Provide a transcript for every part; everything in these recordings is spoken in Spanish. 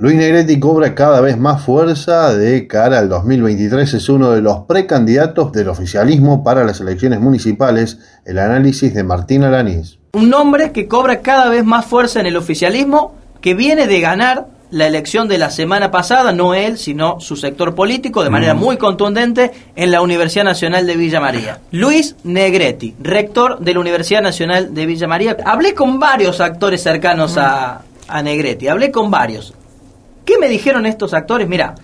Luis Negretti cobra cada vez más fuerza de cara al 2023. Es uno de los precandidatos del oficialismo para las elecciones municipales. El análisis de Martín Alanís. Un nombre que cobra cada vez más fuerza en el oficialismo, que viene de ganar la elección de la semana pasada, no él, sino su sector político, de manera muy contundente en la Universidad Nacional de Villa María. Luis Negretti, rector de la Universidad Nacional de Villa María. Hablé con varios actores cercanos a, a Negretti, hablé con varios. ¿Qué me dijeron estos actores? Mira,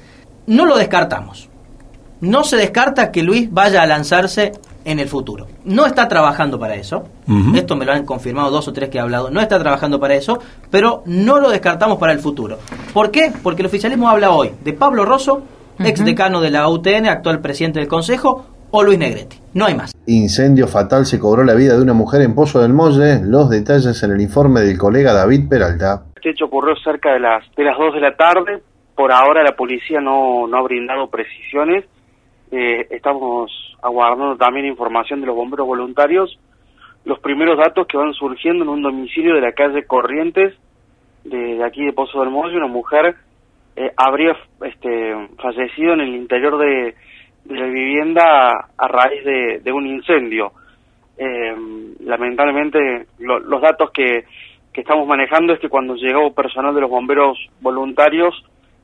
no lo descartamos. No se descarta que Luis vaya a lanzarse en el futuro. No está trabajando para eso. Esto me lo han confirmado dos o tres que he hablado. No está trabajando para eso, pero no lo descartamos para el futuro. ¿Por qué? Porque el oficialismo habla hoy de Pablo Rosso, ex decano de la UTN, actual presidente del Consejo, o Luis Negretti. No hay más. Incendio fatal se cobró la vida de una mujer en Pozo del Molle. Los detalles en el informe del colega David Peralta. Este hecho ocurrió cerca de las, de las 2 de la tarde. Por ahora la policía no, no ha brindado precisiones. Eh, estamos aguardando también información de los bomberos voluntarios. Los primeros datos que van surgiendo en un domicilio de la calle Corrientes, de, aquí de Pozo del Molle, una mujer eh, habría este, fallecido en el interior de, la vivienda a raíz de, un incendio. Eh, lamentablemente los datos que, que estamos manejando es que cuando llegó personal de los bomberos voluntarios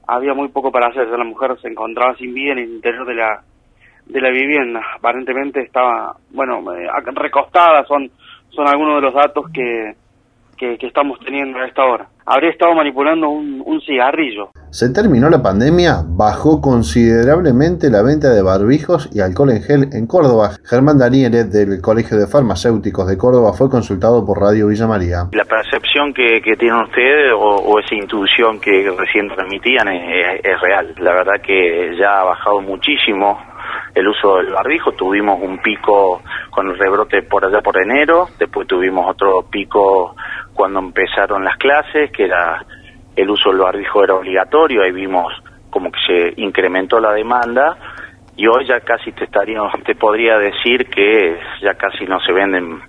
había muy poco para hacer, la mujer se encontraba sin vida en el interior de la de la vivienda, aparentemente estaba, bueno, eh, recostada, son son algunos de los datos que, que, estamos teniendo a esta hora. Habría estado manipulando un, un, cigarrillo. Se terminó la pandemia, bajó considerablemente la venta de barbijos y alcohol en gel en Córdoba. Germán Daniele del Colegio de Farmacéuticos de Córdoba fue consultado por Radio Villa María. La percepción que, que tienen ustedes o, esa intuición que recién transmitían es, es real. La verdad que ya ha bajado muchísimo el uso del barbijo. Tuvimos un pico con el rebrote por allá por enero, después tuvimos otro pico cuando empezaron las clases, que era el uso del barbijo era obligatorio, ahí vimos como que se incrementó la demanda y hoy ya casi te estaría, te podría decir que ya casi no se venden,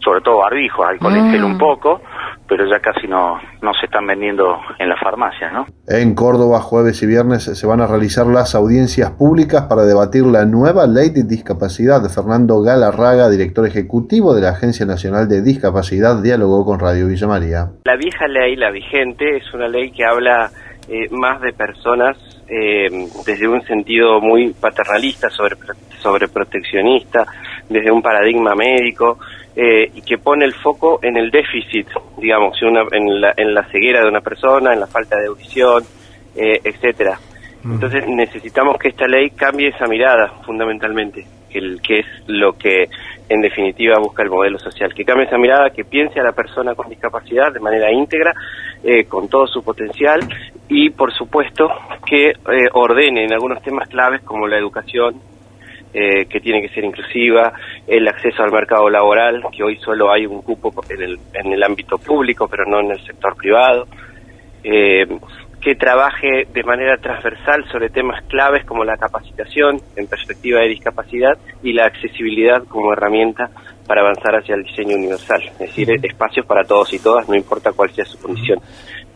sobre todo barbijos, alcohol en un mm. poco, pero ya casi no, no se están vendiendo en las farmacias, ¿no? En Córdoba, jueves y viernes se van a realizar las audiencias públicas para debatir la nueva ley de discapacidad. Fernando Galarraga, director ejecutivo de la Agencia Nacional de Discapacidad, dialogó con Radio Villa María. La vieja ley, la vigente, es una ley que habla eh, más de personas eh, desde un sentido muy paternalista, sobre, sobre proteccionista, desde un paradigma médico, eh, y que pone el foco en el déficit, digamos, en, la, en la ceguera de una persona, en la falta de audición, eh, etcétera. Mm. Entonces necesitamos que esta ley cambie esa mirada fundamentalmente, que, el, que es lo que en definitiva busca el modelo social, que cambie esa mirada, que piense a la persona con discapacidad de manera íntegra, eh, con todo su potencial y por supuesto que ordene en algunos temas claves como la educación, eh, que tiene que ser inclusiva, el acceso al mercado laboral, que hoy solo hay un cupo en el, en el ámbito público, pero no en el sector privado, eh, que trabaje de manera transversal sobre temas claves como la capacitación en perspectiva de discapacidad y la accesibilidad como herramienta para avanzar hacia el diseño universal, es decir, espacios para todos y todas, no importa cuál sea su condición.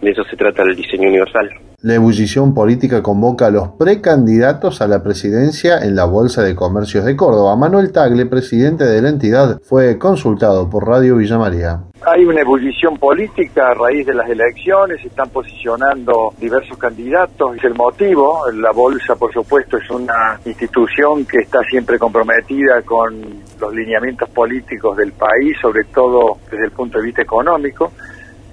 De eso se trata el diseño universal. La ebullición política convoca a los precandidatos a la presidencia en la Bolsa de Comercios de Córdoba. Manuel Tagle, presidente de la entidad, fue consultado por Radio Villa María. Hay una ebullición política a raíz de las elecciones, se están posicionando diversos candidatos, es el motivo. La Bolsa, por supuesto, es una institución que está siempre comprometida con los lineamientos políticos del país, sobre todo desde el punto de vista económico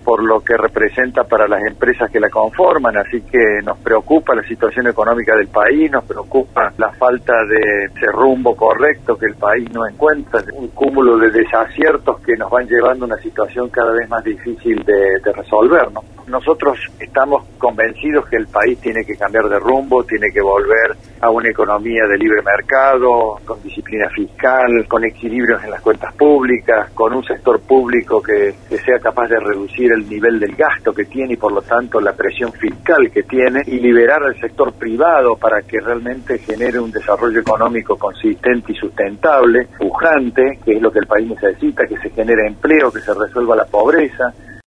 por lo que representa para las empresas que la conforman, así que nos preocupa la situación económica del país, nos preocupa la falta de ese rumbo correcto que el país no encuentra, un cúmulo de desaciertos que nos van llevando a una situación cada vez más difícil de, de resolver. ¿no? Nosotros estamos convencidos que el país tiene que cambiar de rumbo, tiene que volver a una economía de libre mercado, con disciplina fiscal, con equilibrios en las cuentas públicas, con un sector público que, sea capaz de reducir el nivel del gasto que tiene y por lo tanto la presión fiscal que tiene y liberar al sector privado para que realmente genere un desarrollo económico consistente y sustentable, pujante, que es lo que el país necesita, que se genere empleo, que se resuelva la pobreza